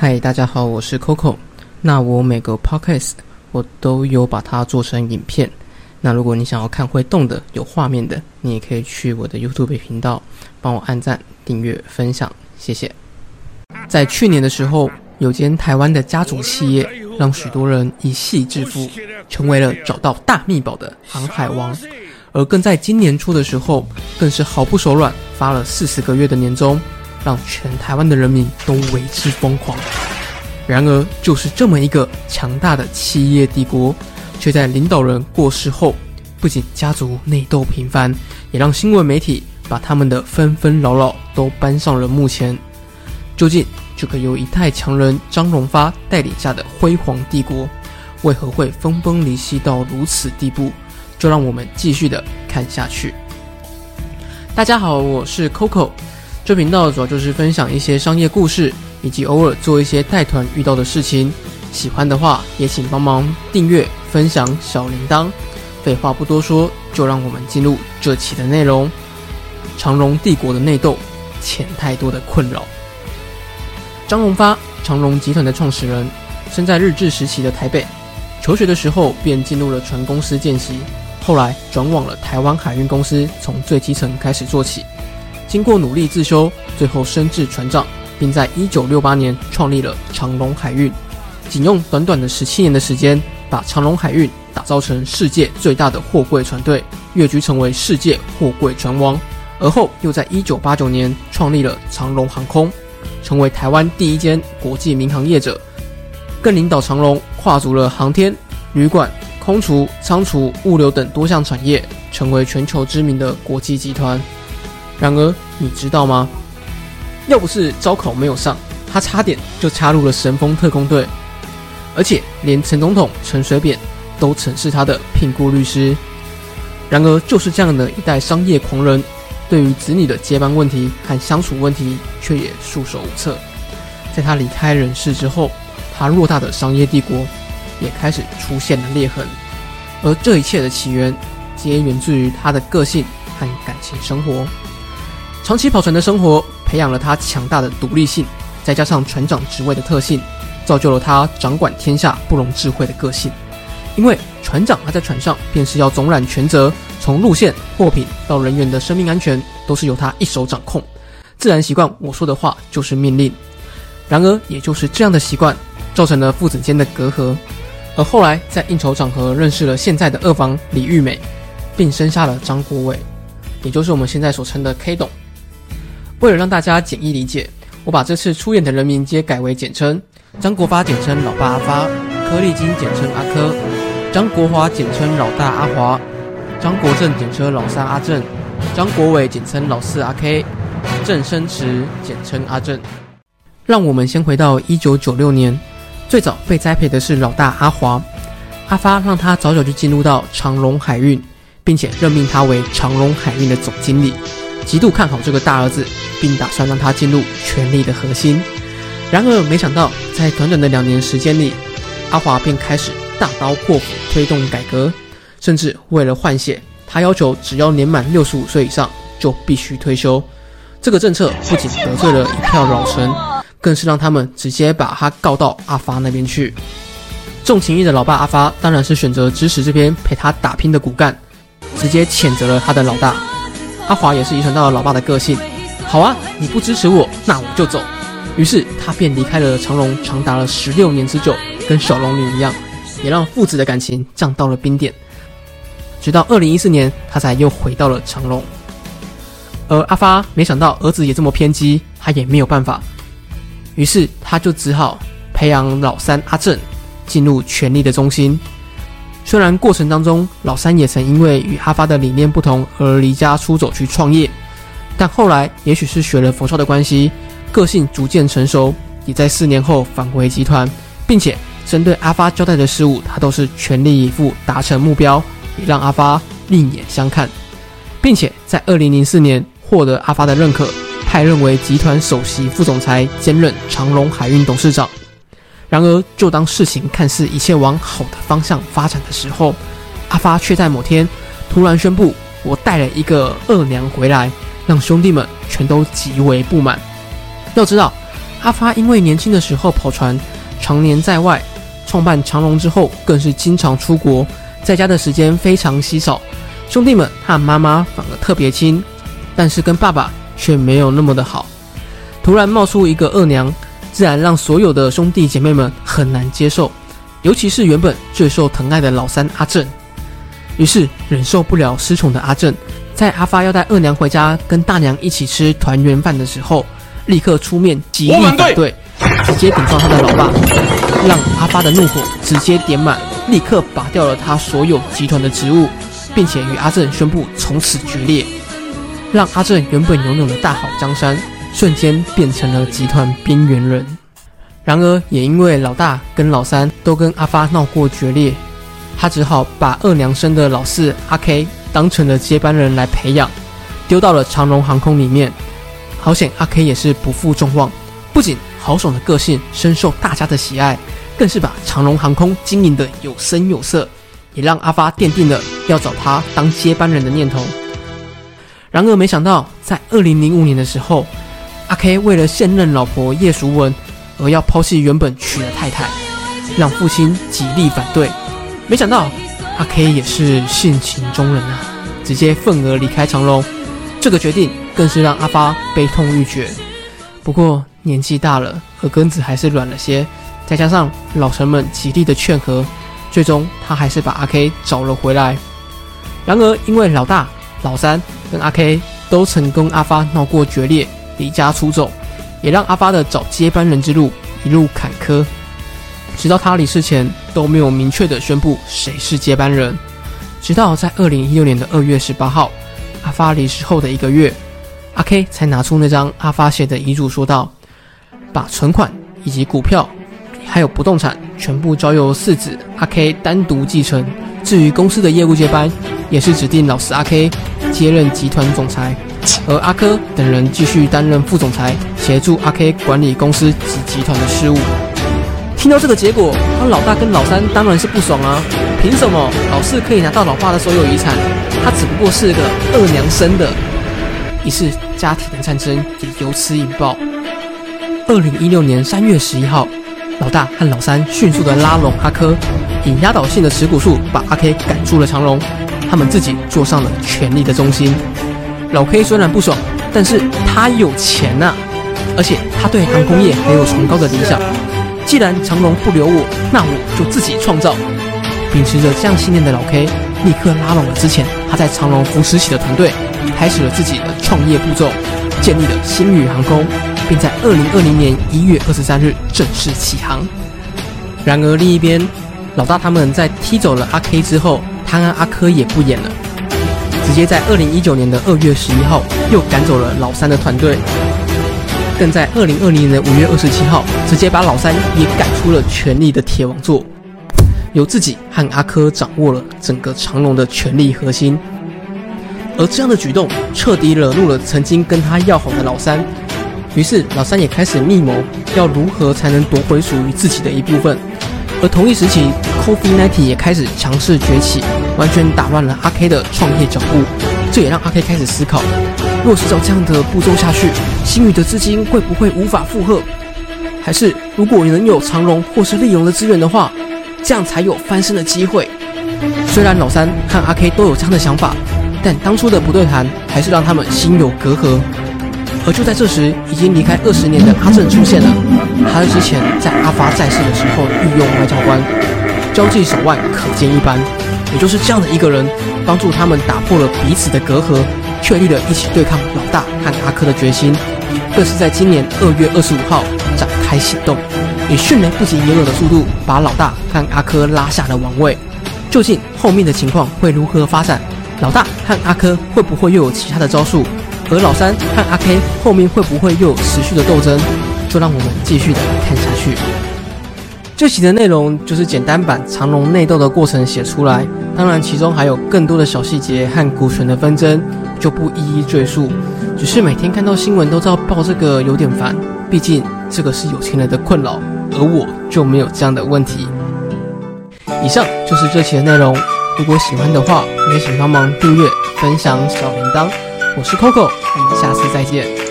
嗨，大家好，我是 Coco。那我每个 podcast 我都有把它做成影片。那如果你想要看会动的、有画面的，你也可以去我的 YouTube 频道帮我按赞、订阅、分享，谢谢。在去年的时候，有间台湾的家族企业让许多人一夕致富，成为了找到大秘宝的航海王。而更在今年初的时候，更是毫不手软发了四十个月的年终。让全台湾的人民都为之疯狂。然而，就是这么一个强大的企业帝国，却在领导人过世后，不仅家族内斗频繁，也让新闻媒体把他们的纷纷扰扰都搬上了幕前。究竟这个由一代强人张荣发带领下的辉煌帝国，为何会分崩离析到如此地步？就让我们继续的看下去。大家好，我是 Coco。这频道主要就是分享一些商业故事，以及偶尔做一些带团遇到的事情。喜欢的话，也请帮忙订阅、分享小铃铛。废话不多说，就让我们进入这期的内容。长荣帝国的内斗，钱太多的困扰。张荣发，长荣集团的创始人，生在日治时期的台北。求学的时候便进入了船公司见习，后来转往了台湾海运公司，从最基层开始做起。经过努力自修，最后升至船长，并在一九六八年创立了长隆海运。仅用短短的十七年的时间，把长隆海运打造成世界最大的货柜船队，跃居成为世界货柜船王。而后又在一九八九年创立了长隆航空，成为台湾第一间国际民航业者，更领导长隆跨足了航天、旅馆、空厨、仓储、物流等多项产业，成为全球知名的国际集团。然而，你知道吗？要不是招考没有上，他差点就加入了神风特工队，而且连陈总统陈水扁都曾是他的聘雇律师。然而，就是这样的一代商业狂人，对于子女的接班问题和相处问题，却也束手无策。在他离开人世之后，他偌大的商业帝国也开始出现了裂痕。而这一切的起源，皆源自于他的个性和感情生活。长期跑船的生活，培养了他强大的独立性，再加上船长职位的特性，造就了他掌管天下不容智慧的个性。因为船长他在船上便是要总揽全责，从路线、货品到人员的生命安全，都是由他一手掌控。自然习惯我说的话就是命令。然而，也就是这样的习惯，造成了父子间的隔阂。而后来在应酬场合认识了现在的二房李玉美，并生下了张国伟，也就是我们现在所称的 K 董。为了让大家简易理解，我把这次出演的人名皆改为简称：张国发简称老爸阿发，柯立金简称阿柯，张国华简称老大阿华，张国正简称老三阿正，张国伟简称老四阿 K，郑生池简称阿正。让我们先回到一九九六年，最早被栽培的是老大阿华，阿发让他早早就进入到长隆海运，并且任命他为长隆海运的总经理。极度看好这个大儿子，并打算让他进入权力的核心。然而，没想到在短短的两年时间里，阿华便开始大刀阔斧推动改革，甚至为了换血，他要求只要年满六十五岁以上就必须退休。这个政策不仅得罪了一票老臣，更是让他们直接把他告到阿发那边去。重情义的老爸阿发当然是选择支持这边陪他打拼的骨干，直接谴责了他的老大。阿华也是遗传到了老爸的个性，好啊，你不支持我，那我就走。于是他便离开了长隆，长达了十六年之久，跟小龙女一样，也让父子的感情降到了冰点。直到二零一四年，他才又回到了长隆。而阿发没想到儿子也这么偏激，他也没有办法，于是他就只好培养老三阿正进入权力的中心。虽然过程当中，老三也曾因为与阿发的理念不同而离家出走去创业，但后来也许是学了佛教的关系，个性逐渐成熟，也在四年后返回集团，并且针对阿发交代的事物，他都是全力以赴达成目标，也让阿发另眼相看，并且在二零零四年获得阿发的认可，派任为集团首席副总裁，兼任长隆海运董事长。然而，就当事情看似一切往好的方向发展的时候，阿发却在某天突然宣布：“我带了一个二娘回来，让兄弟们全都极为不满。”要知道，阿发因为年轻的时候跑船，常年在外，创办长荣之后，更是经常出国，在家的时间非常稀少。兄弟们和妈妈反而特别亲，但是跟爸爸却没有那么的好。突然冒出一个二娘，自然让所有的兄弟姐妹们很难接受，尤其是原本最受疼爱的老三阿正。于是忍受不了失宠的阿正，在阿发要带二娘回家跟大娘一起吃团圆饭的时候，立刻出面极力反对，直接顶撞他的老爸，让阿发的怒火直接点满，立刻拔掉了他所有集团的职务。并且与阿正宣布从此决裂，让阿正原本拥有的大好江山瞬间变成了集团边缘人。然而，也因为老大跟老三都跟阿发闹过决裂，他只好把二娘生的老四阿 K 当成了接班人来培养，丢到了长荣航空里面。好险，阿 K 也是不负众望，不仅豪爽的个性深受大家的喜爱，更是把长荣航空经营的有声有色。也让阿发奠定了要找他当接班人的念头。然而，没想到在二零零五年的时候，阿 K 为了现任老婆叶淑文而要抛弃原本娶的太太，让父亲极力反对。没想到阿 K 也是性情中人啊，直接愤而离开长隆。这个决定更是让阿发悲痛欲绝。不过年纪大了，耳根子还是软了些，再加上老臣们极力的劝和。最终，他还是把阿 K 找了回来。然而，因为老大、老三跟阿 K 都曾跟阿发闹过决裂，离家出走，也让阿发的找接班人之路一路坎坷。直到他离世前都没有明确的宣布谁是接班人。直到在二零一六年的二月十八号，阿发离世后的一个月，阿 K 才拿出那张阿发写的遗嘱，说道：“把存款以及股票。”还有不动产全部交由四子阿 K 单独继承。至于公司的业务接班，也是指定老四阿 K 接任集团总裁，而阿珂等人继续担任副总裁，协助阿 K 管理公司及集团的事务。听到这个结果，他老大跟老三当然是不爽啊！凭什么老四可以拿到老爸的所有遗产，他只不过是个二娘生的？于是家庭的战争也由此引爆。二零一六年三月十一号。老大和老三迅速的拉拢阿珂，以压倒性的持股数把阿 K 赶出了长隆，他们自己坐上了权力的中心。老 K 虽然不爽，但是他有钱呐，而且他对航空业还有崇高的理想。既然长隆不留我，那我就自己创造。秉持着这样信念的老 K，立刻拉拢了之前他在长隆扶持起的团队，开始了自己的创业步骤，建立了星宇航空。并在二零二零年一月二十三日正式起航。然而另一边，老大他们在踢走了阿 K 之后，他跟阿珂也不演了，直接在二零一九年的二月十一号又赶走了老三的团队，更在二零二零年的五月二十七号直接把老三也赶出了权力的铁王座，由自己和阿珂掌握了整个长隆的权力核心。而这样的举动彻底惹怒了曾经跟他要好的老三。于是老三也开始密谋，要如何才能夺回属于自己的一部分。而同一时期，Coffee Ninety 也开始强势崛起，完全打乱了阿 K 的创业脚步。这也让阿 K 开始思考：若是照这样的步骤下去，星宇的资金会不会无法负荷？还是如果能有长荣或是利荣的资源的话，这样才有翻身的机会？虽然老三和阿 K 都有这样的想法，但当初的不对谈还是让他们心有隔阂。而就在这时，已经离开二十年的阿正出现了。他之前在阿发在世的时候御用外交官，交际手腕可见一斑。也就是这样的一个人，帮助他们打破了彼此的隔阂，确立了一起对抗老大和阿珂的决心。更是在今年二月二十五号展开行动，以迅雷不及掩耳的速度把老大和阿珂拉下了王位。究竟后面的情况会如何发展？老大和阿珂会不会又有其他的招数？而老三和阿 K 后面会不会又有持续的斗争？就让我们继续的看下去。这期的内容就是简单版长龙内斗的过程写出来，当然其中还有更多的小细节和股权的纷争，就不一一赘述。只是每天看到新闻都知道报这个有点烦，毕竟这个是有钱人的困扰，而我就没有这样的问题。以上就是这期的内容，如果喜欢的话，也请帮忙订阅、分享小铃铛。我是 Coco，我们下次再见。